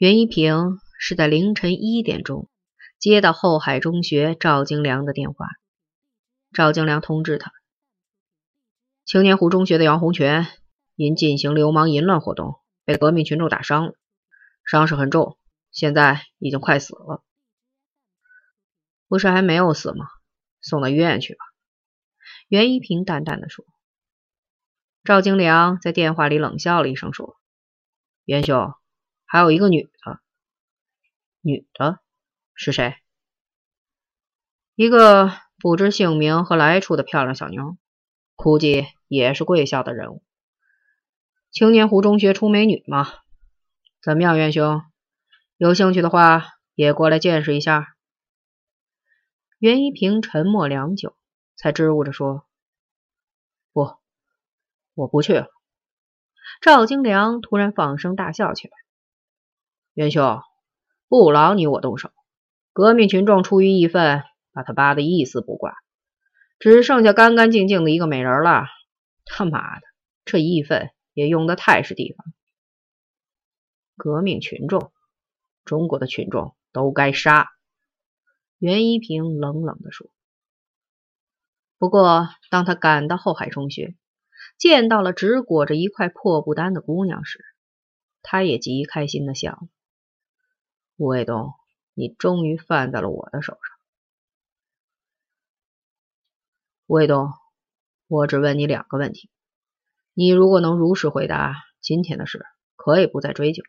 袁一平是在凌晨一点钟接到后海中学赵京良的电话。赵京良通知他，青年湖中学的杨洪全因进行流氓淫乱活动，被革命群众打伤了，伤势很重，现在已经快死了。不是还没有死吗？送到医院去吧。袁一平淡淡的说。赵京良在电话里冷笑了一声，说：“袁兄。”还有一个女的，女的是谁？一个不知姓名和来处的漂亮小妞，估计也是贵校的人物。青年湖中学出美女吗？怎么样，元兄？有兴趣的话，也过来见识一下。袁一平沉默良久，才支吾着说：“不，我不去了。”赵京良突然放声大笑起来。元兄，不劳你我动手。革命群众出于义愤，把他扒得一丝不挂，只剩下干干净净的一个美人了。他妈的，这义愤也用的太是地方。革命群众，中国的群众都该杀。袁一平冷冷地说。不过，当他赶到后海中学，见到了只裹着一块破布单的姑娘时，他也极开心的笑了。吴卫东，你终于犯在了我的手上。吴卫东，我只问你两个问题，你如果能如实回答，今天的事可以不再追究，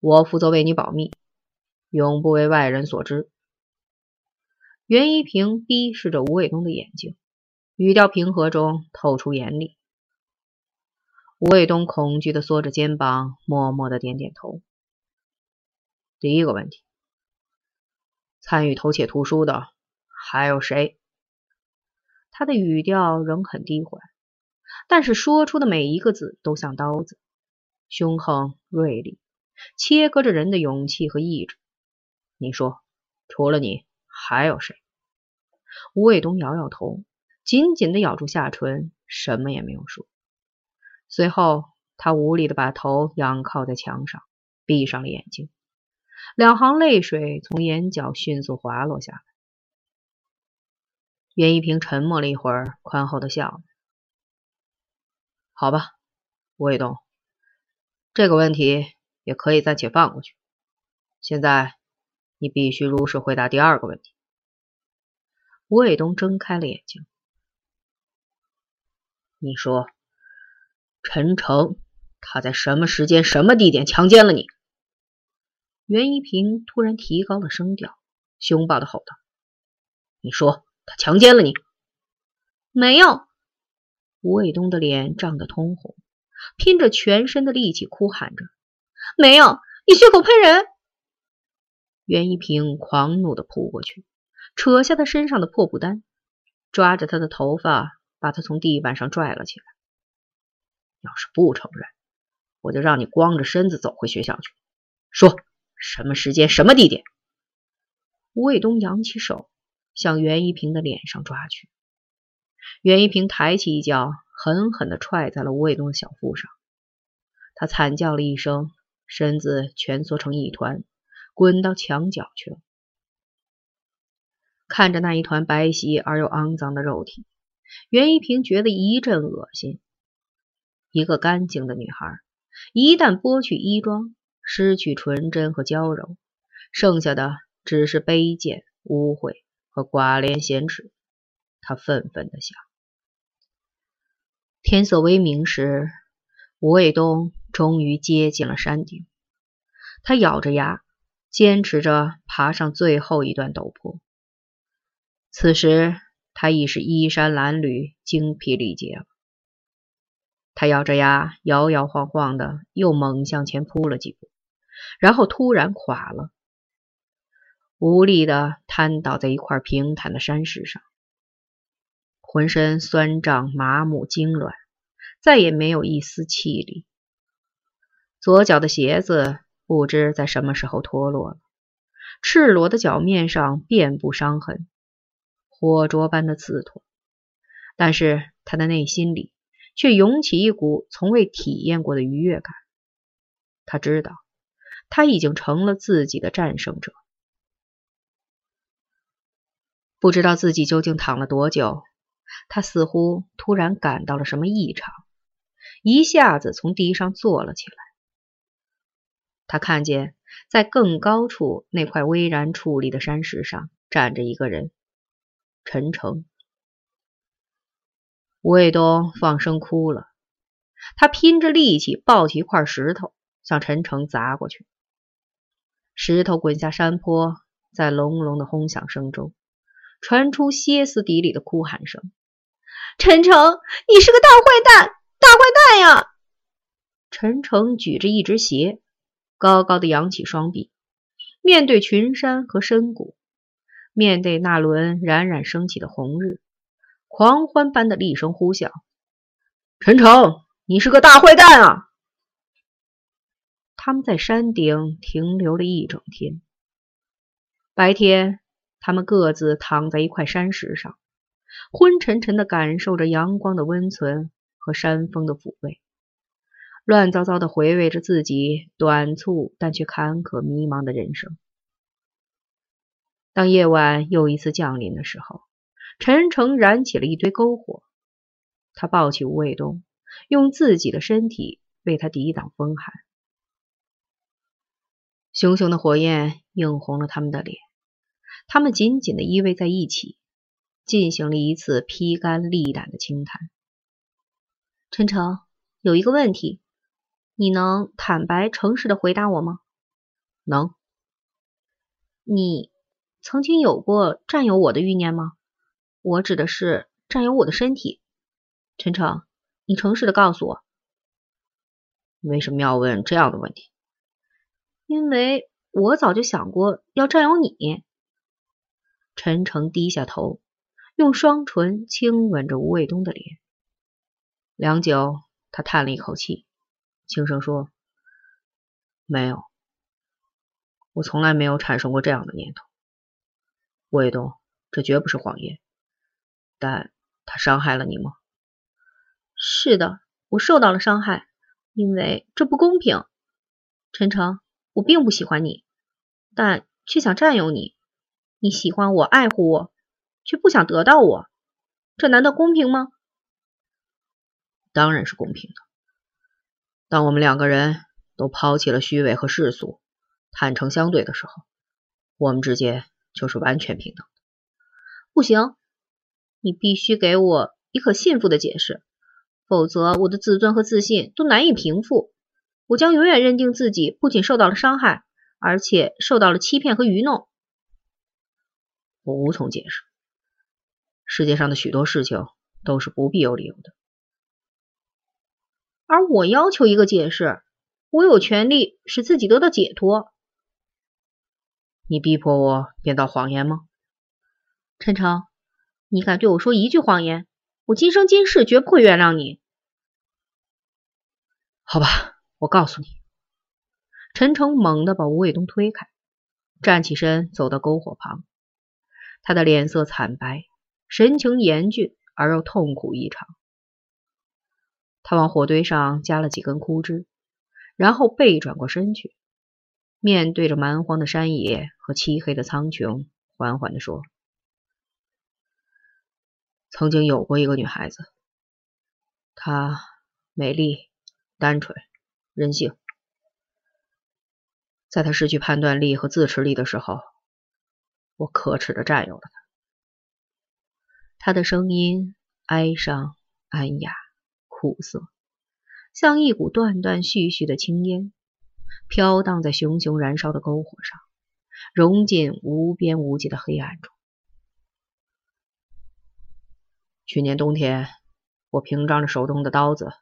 我负责为你保密，永不为外人所知。袁一平逼视着吴卫东的眼睛，语调平和中透出严厉。吴卫东恐惧的缩着肩膀，默默的点点头。第一个问题，参与偷窃图书的还有谁？他的语调仍很低缓，但是说出的每一个字都像刀子，凶横锐利，切割着人的勇气和意志。你说，除了你还有谁？吴卫东摇摇头，紧紧的咬住下唇，什么也没有说。随后，他无力的把头仰靠在墙上，闭上了眼睛。两行泪水从眼角迅速滑落下来。袁一平沉默了一会儿，宽厚的笑：“好吧，吴卫东，这个问题也可以暂且放过去。现在，你必须如实回答第二个问题。”吴卫东睁开了眼睛：“你说，陈诚他在什么时间、什么地点强奸了你？”袁一平突然提高了声调，凶暴的吼道：“你说他强奸了你？”“没有。”吴卫东的脸涨得通红，拼着全身的力气哭喊着：“没有！你血口喷人！”袁一平狂怒的扑过去，扯下他身上的破布单，抓着他的头发，把他从地板上拽了起来。“要是不承认，我就让你光着身子走回学校去。”说。什么时间，什么地点？吴卫东扬起手，向袁一平的脸上抓去。袁一平抬起一脚，狠狠地踹在了吴卫东的小腹上。他惨叫了一声，身子蜷缩成一团，滚到墙角去了。看着那一团白皙而又肮脏的肉体，袁一平觉得一阵恶心。一个干净的女孩，一旦剥去衣装，失去纯真和娇柔，剩下的只是卑贱、污秽和寡廉鲜耻。他愤愤地想。天色微明时，吴卫东终于接近了山顶。他咬着牙，坚持着爬上最后一段陡坡。此时，他已是衣衫褴褛、精疲力竭了。他咬着牙，摇摇晃晃的，又猛向前扑了几步。然后突然垮了，无力的瘫倒在一块平坦的山石上，浑身酸胀、麻木、痉挛，再也没有一丝气力。左脚的鞋子不知在什么时候脱落了，赤裸的脚面上遍布伤痕，火灼般的刺痛。但是他的内心里却涌起一股从未体验过的愉悦感，他知道。他已经成了自己的战胜者。不知道自己究竟躺了多久，他似乎突然感到了什么异常，一下子从地上坐了起来。他看见在更高处那块巍然矗立的山石上站着一个人，陈诚。吴卫东放声哭了，他拼着力气抱起一块石头向陈诚砸过去，石头滚下山坡，在隆隆的轰响声中。传出歇斯底里的哭喊声：“陈诚，你是个大坏蛋，大坏蛋呀！”陈诚举着一只鞋，高高的扬起双臂，面对群山和深谷，面对那轮冉冉升起的红日，狂欢般的厉声呼啸：“陈诚，你是个大坏蛋啊！”他们在山顶停留了一整天，白天。他们各自躺在一块山石上，昏沉沉的感受着阳光的温存和山风的抚慰，乱糟糟的回味着自己短促但却坎坷迷茫的人生。当夜晚又一次降临的时候，陈诚燃起了一堆篝火，他抱起吴卫东，用自己的身体为他抵挡风寒。熊熊的火焰映红了他们的脸。他们紧紧的依偎在一起，进行了一次披肝沥胆的倾谈。陈诚，有一个问题，你能坦白诚实的回答我吗？能。你曾经有过占有我的欲念吗？我指的是占有我的身体。陈诚，你诚实的告诉我。为什么要问这样的问题？因为我早就想过要占有你。陈诚低下头，用双唇轻吻着吴卫东的脸。良久，他叹了一口气，轻声说：“没有，我从来没有产生过这样的念头。卫东，这绝不是谎言，但他伤害了你吗？”“是的，我受到了伤害，因为这不公平。”“陈诚，我并不喜欢你，但却想占有你。”你喜欢我，爱护我，却不想得到我，这难道公平吗？当然是公平的。当我们两个人都抛弃了虚伪和世俗，坦诚相对的时候，我们之间就是完全平等的。不行，你必须给我一可信服的解释，否则我的自尊和自信都难以平复。我将永远认定自己不仅受到了伤害，而且受到了欺骗和愚弄。我无从解释。世界上的许多事情都是不必有理由的，而我要求一个解释，我有权利使自己得到解脱。你逼迫我编造谎言吗？陈诚，你敢对我说一句谎言，我今生今世绝不会原谅你。好吧，我告诉你。陈诚猛地把吴卫东推开，站起身，走到篝火旁。他的脸色惨白，神情严峻而又痛苦异常。他往火堆上加了几根枯枝，然后背转过身去，面对着蛮荒的山野和漆黑的苍穹，缓缓地说：“曾经有过一个女孩子，她美丽、单纯、人性。在他失去判断力和自持力的时候。”我可耻的占有了他。他的声音哀伤、安雅、苦涩，像一股断断续续的青烟，飘荡在熊熊燃烧的篝火上，融进无边无际的黑暗中。去年冬天，我凭张着手中的刀子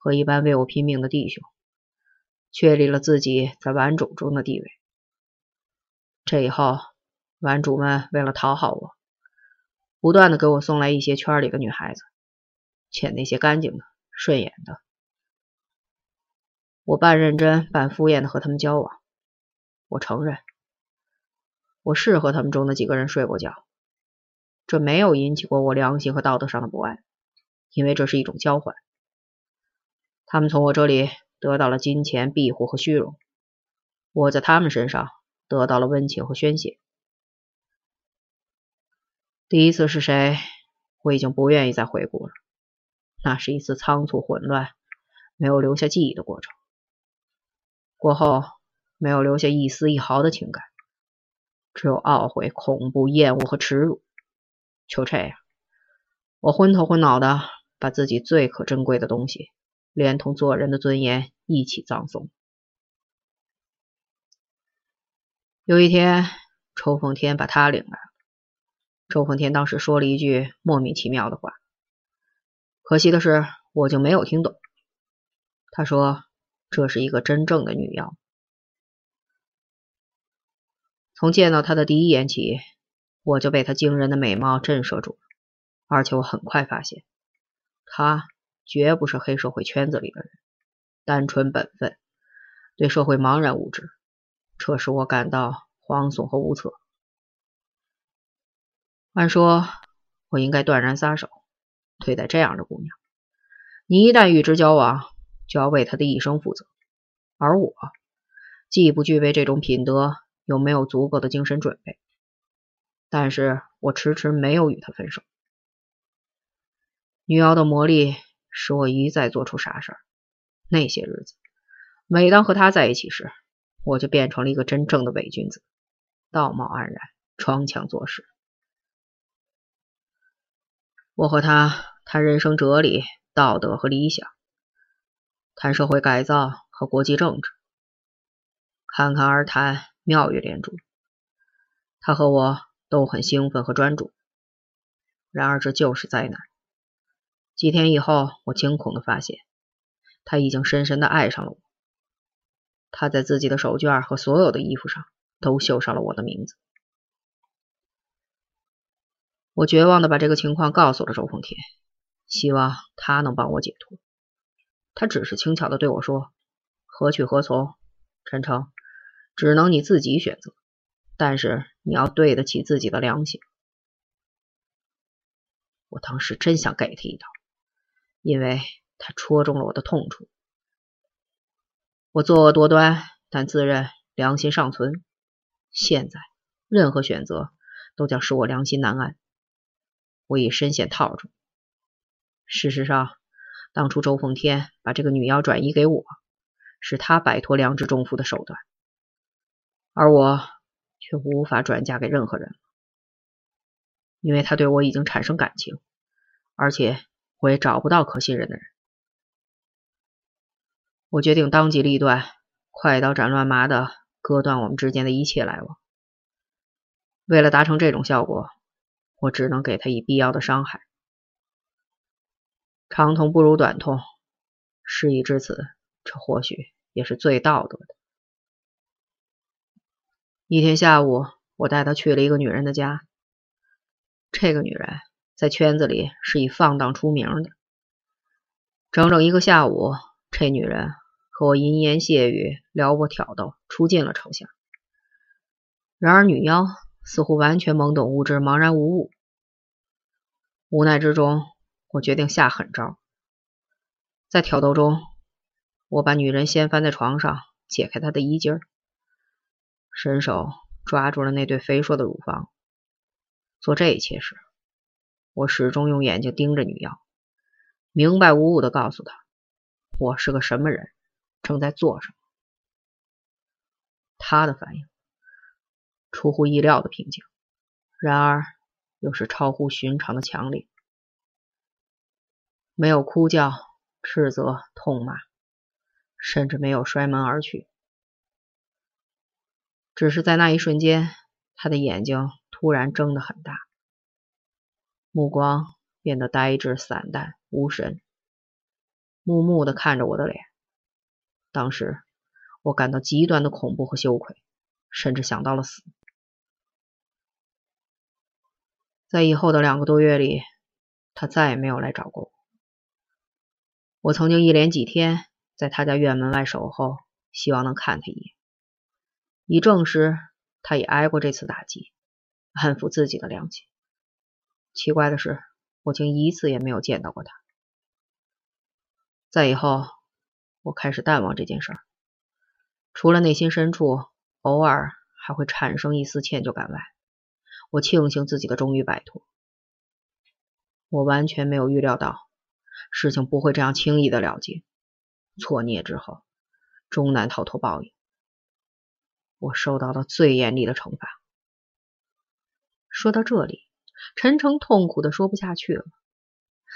和一般为我拼命的弟兄，确立了自己在顽主中的地位。这以后。顽主们为了讨好我，不断的给我送来一些圈里的女孩子，且那些干净的、顺眼的，我半认真半敷衍的和他们交往。我承认，我是和他们中的几个人睡过觉，这没有引起过我良心和道德上的不安，因为这是一种交换。他们从我这里得到了金钱、庇护和虚荣，我在他们身上得到了温情和宣泄。第一次是谁？我已经不愿意再回顾了。那是一次仓促、混乱、没有留下记忆的过程。过后没有留下一丝一毫的情感，只有懊悔、恐怖、厌恶和耻辱。就这样，我昏头昏脑的把自己最可珍贵的东西，连同做人的尊严一起葬送。有一天，抽风天把他领来了。周凤天当时说了一句莫名其妙的话，可惜的是，我就没有听懂。他说：“这是一个真正的女妖。”从见到她的第一眼起，我就被她惊人的美貌震慑住了，而且我很快发现，她绝不是黑社会圈子里的人，单纯本分，对社会茫然无知，这使我感到惶悚和无措。按说，我应该断然撒手，对待这样的姑娘。你一旦与之交往，就要为她的一生负责。而我既不具备这种品德，又没有足够的精神准备。但是我迟迟没有与她分手。女妖的魔力使我一再做出傻事儿。那些日子，每当和他在一起时，我就变成了一个真正的伪君子，道貌岸然，装腔作势。我和他谈人生哲理、道德和理想，谈社会改造和国际政治，侃侃而谈，妙语连珠。他和我都很兴奋和专注。然而这就是灾难。几天以后，我惊恐的发现，他已经深深的爱上了我。他在自己的手绢和所有的衣服上都绣上了我的名字。我绝望的把这个情况告诉了周凤天，希望他能帮我解脱。他只是轻巧的对我说：“何去何从，陈诚，只能你自己选择。但是你要对得起自己的良心。”我当时真想给他一刀，因为他戳中了我的痛处。我作恶多端，但自认良心尚存。现在，任何选择都将使我良心难安。我已深陷套中。事实上，当初周凤天把这个女妖转移给我，是他摆脱良知重负的手段，而我却无法转嫁给任何人，因为他对我已经产生感情，而且我也找不到可信任的人。我决定当机立断，快刀斩乱麻的割断我们之间的一切来往。为了达成这种效果。我只能给他以必要的伤害，长痛不如短痛。事已至此，这或许也是最道德的。一天下午，我带他去了一个女人的家。这个女人在圈子里是以放荡出名的。整整一个下午，这女人和我淫言谢语、撩拨挑逗，出尽了丑相。然而，女妖。似乎完全懵懂无知、茫然无物。无奈之中，我决定下狠招。在挑逗中，我把女人掀翻在床上，解开她的衣襟，伸手抓住了那对肥硕的乳房。做这一切时，我始终用眼睛盯着女妖，明白无误的告诉她，我是个什么人，正在做什么。她的反应。出乎意料的平静，然而又是超乎寻常的强烈。没有哭叫、斥责、痛骂，甚至没有摔门而去。只是在那一瞬间，他的眼睛突然睁得很大，目光变得呆滞、散淡、无神，木木的看着我的脸。当时我感到极端的恐怖和羞愧，甚至想到了死。在以后的两个多月里，他再也没有来找过我。我曾经一连几天在他家院门外守候，希望能看他一眼，以证实他也挨过这次打击，安抚自己的良心。奇怪的是，我竟一次也没有见到过他。在以后，我开始淡忘这件事儿。除了内心深处偶尔还会产生一丝歉疚感外，我庆幸自己的终于摆脱。我完全没有预料到事情不会这样轻易的了结，错孽之后终难逃脱报应。我受到了最严厉的惩罚。说到这里，陈诚痛苦的说不下去了，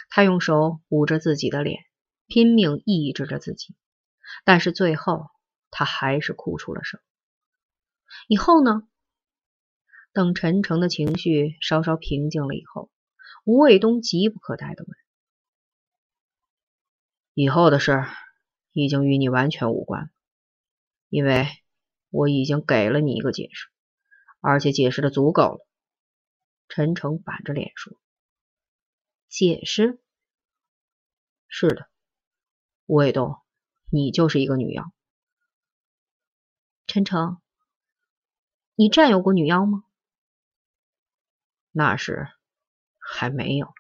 他用手捂着自己的脸，拼命抑制着自己，但是最后他还是哭出了声。以后呢？等陈诚的情绪稍稍平静了以后，吴卫东急不可待的问：“以后的事已经与你完全无关了，因为……”我已经给了你一个解释，而且解释的足够了。陈诚板着脸说：“解释？是的，吴卫东，你就是一个女妖。”陈诚，你占有过女妖吗？那时还没有。